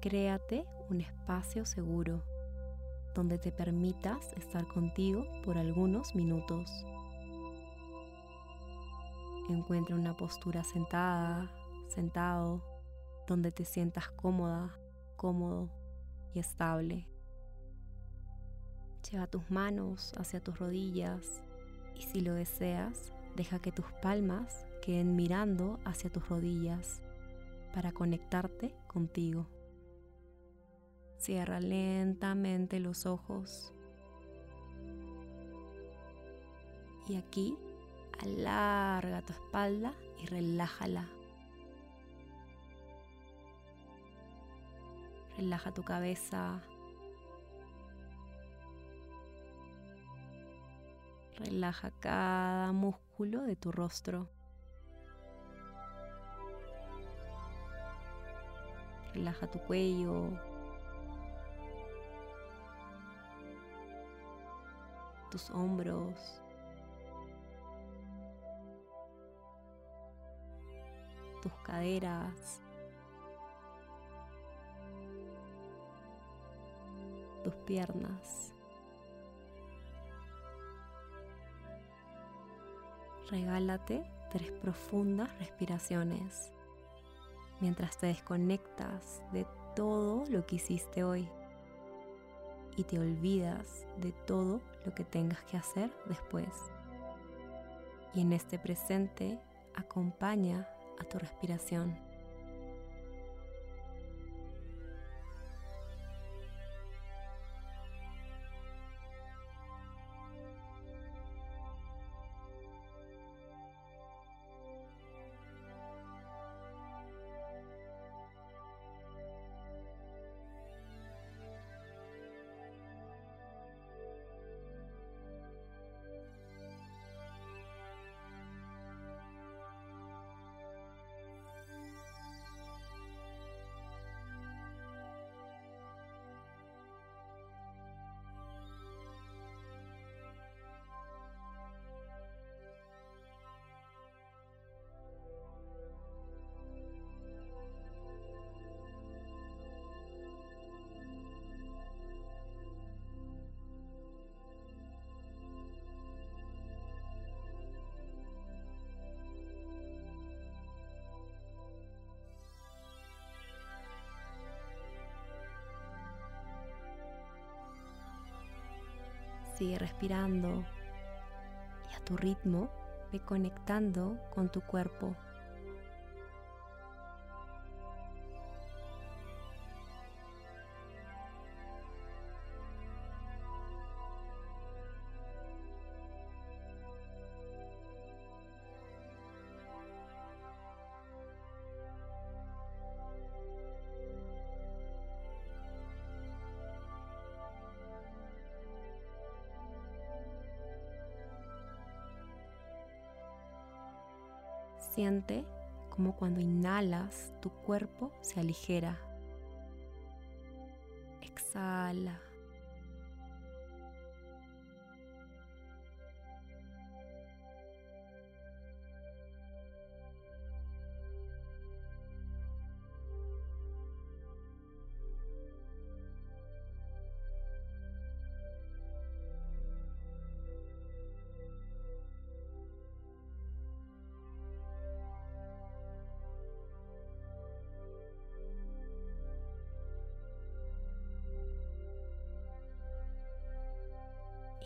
Créate un espacio seguro donde te permitas estar contigo por algunos minutos. Encuentra una postura sentada, sentado, donde te sientas cómoda, cómodo y estable. Lleva tus manos hacia tus rodillas y si lo deseas, deja que tus palmas queden mirando hacia tus rodillas para conectarte contigo. Cierra lentamente los ojos. Y aquí alarga tu espalda y relájala. Relaja tu cabeza. Relaja cada músculo de tu rostro. Relaja tu cuello, tus hombros, tus caderas, tus piernas. Regálate tres profundas respiraciones mientras te desconectas de todo lo que hiciste hoy y te olvidas de todo lo que tengas que hacer después. Y en este presente acompaña a tu respiración. Sigue respirando y a tu ritmo ve conectando con tu cuerpo. Siente como cuando inhalas tu cuerpo se aligera. Exhala.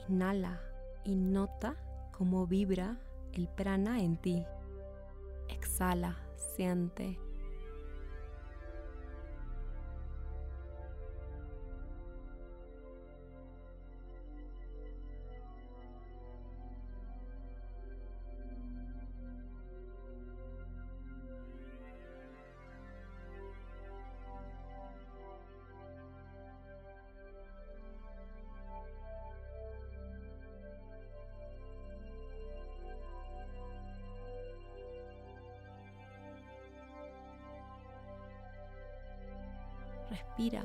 Inhala y nota cómo vibra el prana en ti. Exhala, siente respira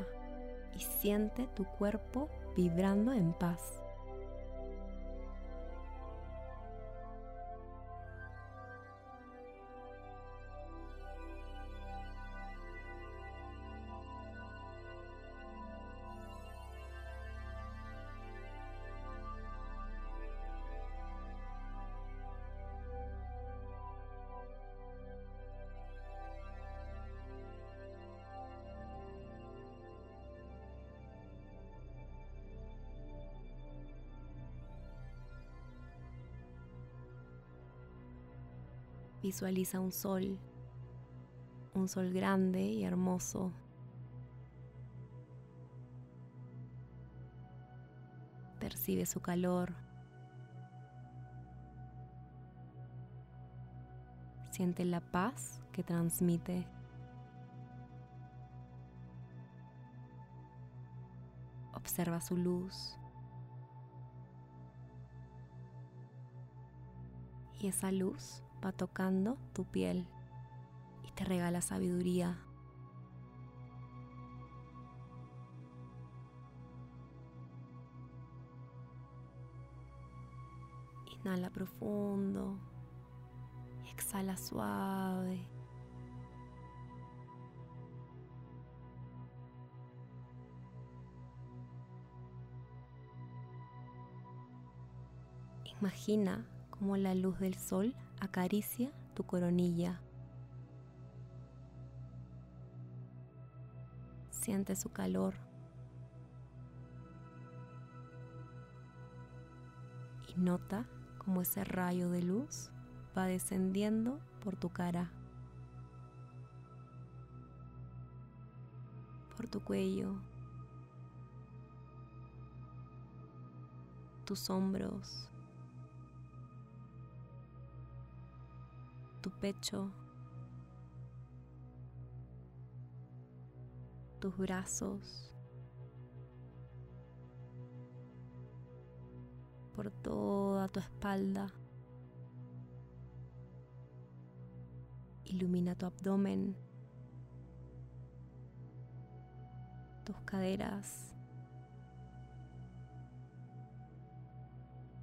y siente tu cuerpo vibrando en paz. Visualiza un sol, un sol grande y hermoso. Percibe su calor. Siente la paz que transmite. Observa su luz. Y esa luz va tocando tu piel y te regala sabiduría. Inhala profundo. Exhala suave. Imagina cómo la luz del sol acaricia tu coronilla. Siente su calor. Y nota cómo ese rayo de luz va descendiendo por tu cara, por tu cuello, tus hombros, tu pecho, tus brazos, por toda tu espalda. Ilumina tu abdomen, tus caderas,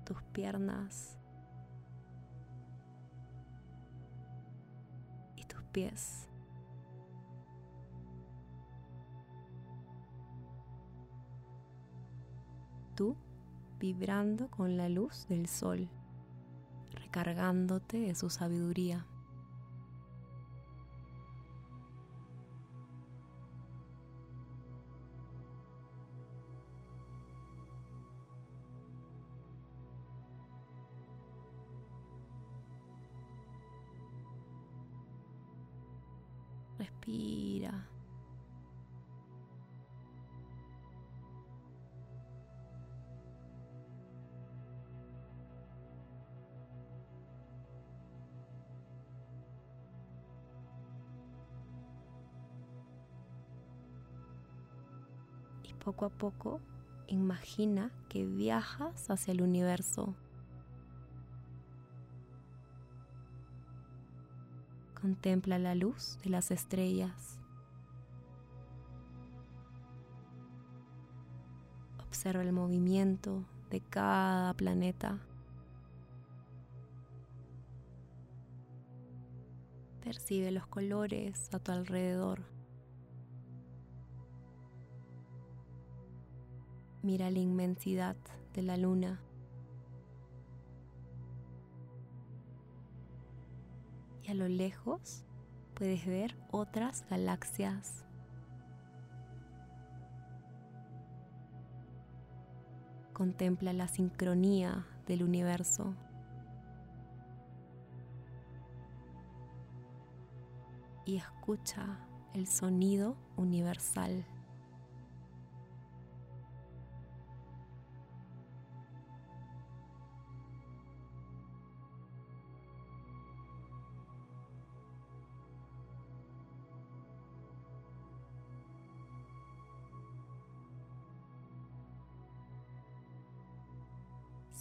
tus piernas Tú vibrando con la luz del sol, recargándote de su sabiduría. Poco a poco imagina que viajas hacia el universo. Contempla la luz de las estrellas. Observa el movimiento de cada planeta. Percibe los colores a tu alrededor. Mira la inmensidad de la luna. y a lo lejos puedes ver otras galaxias. Contempla la sincronía del universo. Y escucha el sonido universal.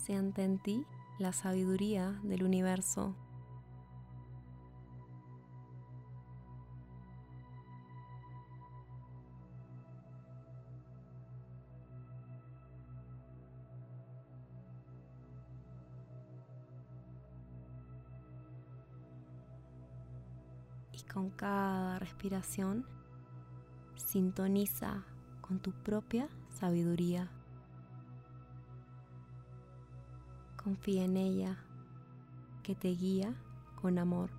Siente en ti la sabiduría del universo. Y con cada respiración sintoniza con tu propia sabiduría. Confía en ella, que te guía con amor.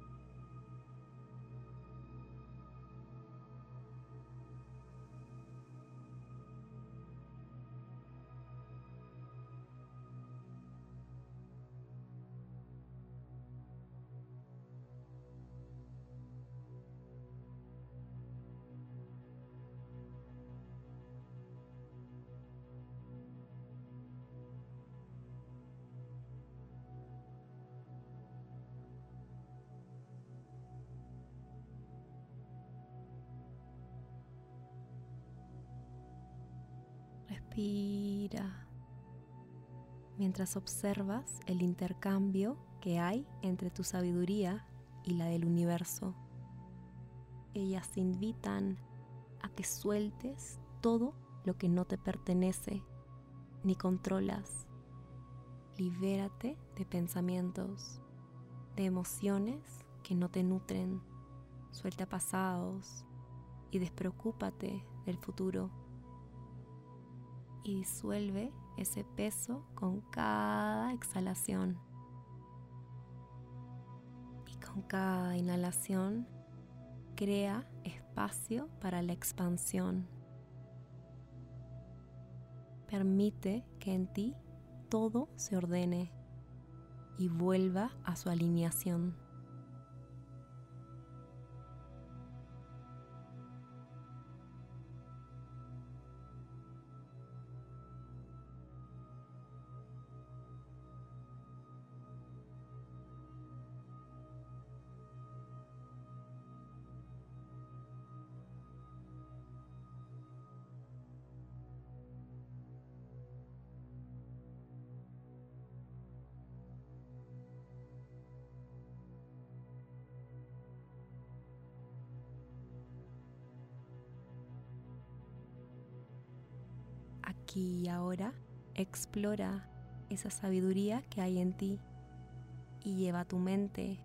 Respira mientras observas el intercambio que hay entre tu sabiduría y la del universo. Ellas te invitan a que sueltes todo lo que no te pertenece ni controlas. Libérate de pensamientos, de emociones que no te nutren. Suelta pasados y despreocúpate del futuro. Y disuelve ese peso con cada exhalación. Y con cada inhalación crea espacio para la expansión. Permite que en ti todo se ordene y vuelva a su alineación. Y ahora, explora esa sabiduría que hay en ti y lleva a tu mente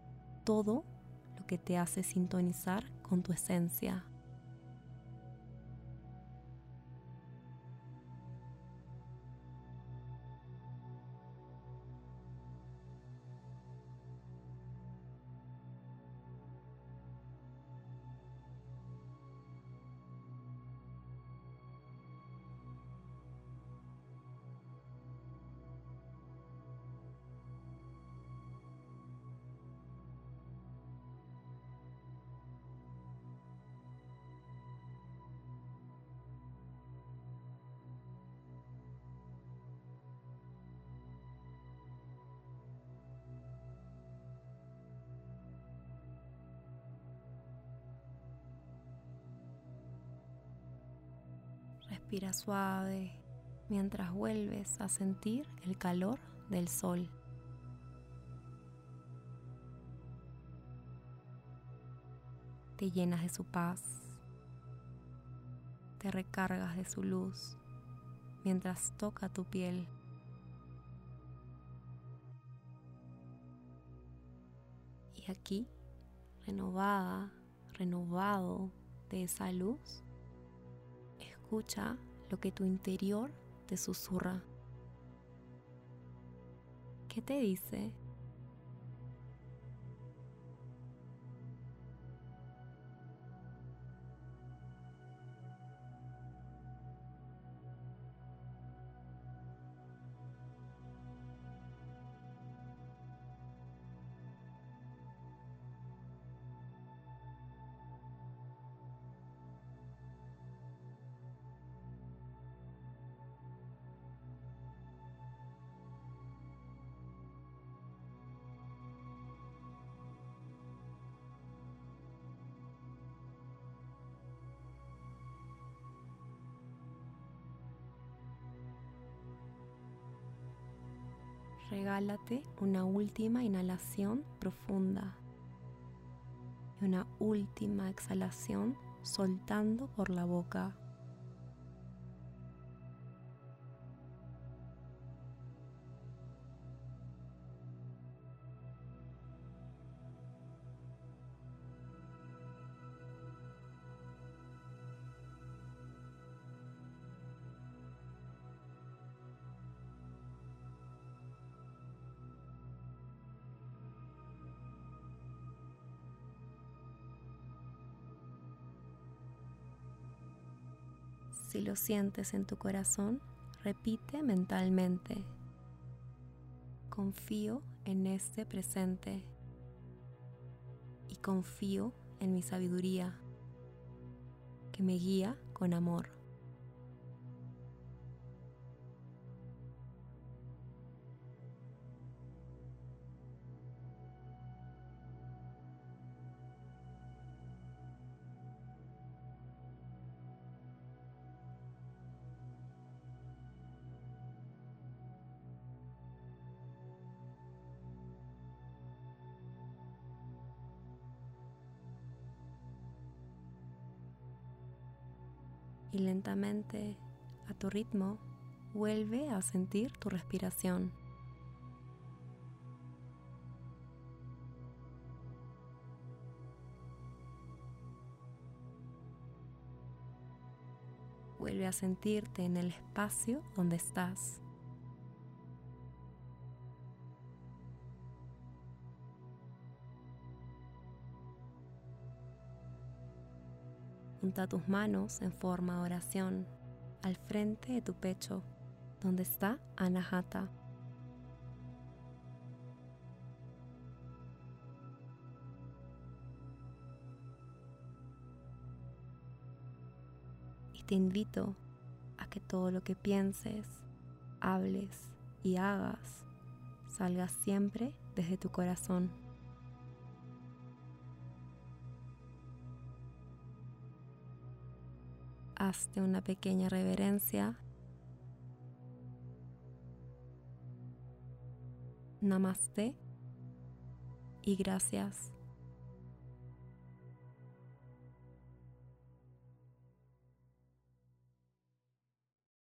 todo lo que te hace sintonizar con tu esencia. Respira suave mientras vuelves a sentir el calor del sol. Te llenas de su paz, te recargas de su luz mientras toca tu piel. Y aquí, renovada, renovado de esa luz, escucha lo que tu interior te susurra. ¿Qué te dice? Regálate una última inhalación profunda y una última exhalación soltando por la boca. Si lo sientes en tu corazón, repite mentalmente. Confío en este presente y confío en mi sabiduría que me guía con amor. Y lentamente, a tu ritmo, vuelve a sentir tu respiración. Vuelve a sentirte en el espacio donde estás. Junta tus manos en forma de oración al frente de tu pecho, donde está Anahata. Y te invito a que todo lo que pienses, hables y hagas salga siempre desde tu corazón. Hazte una pequeña reverencia. Namaste y gracias.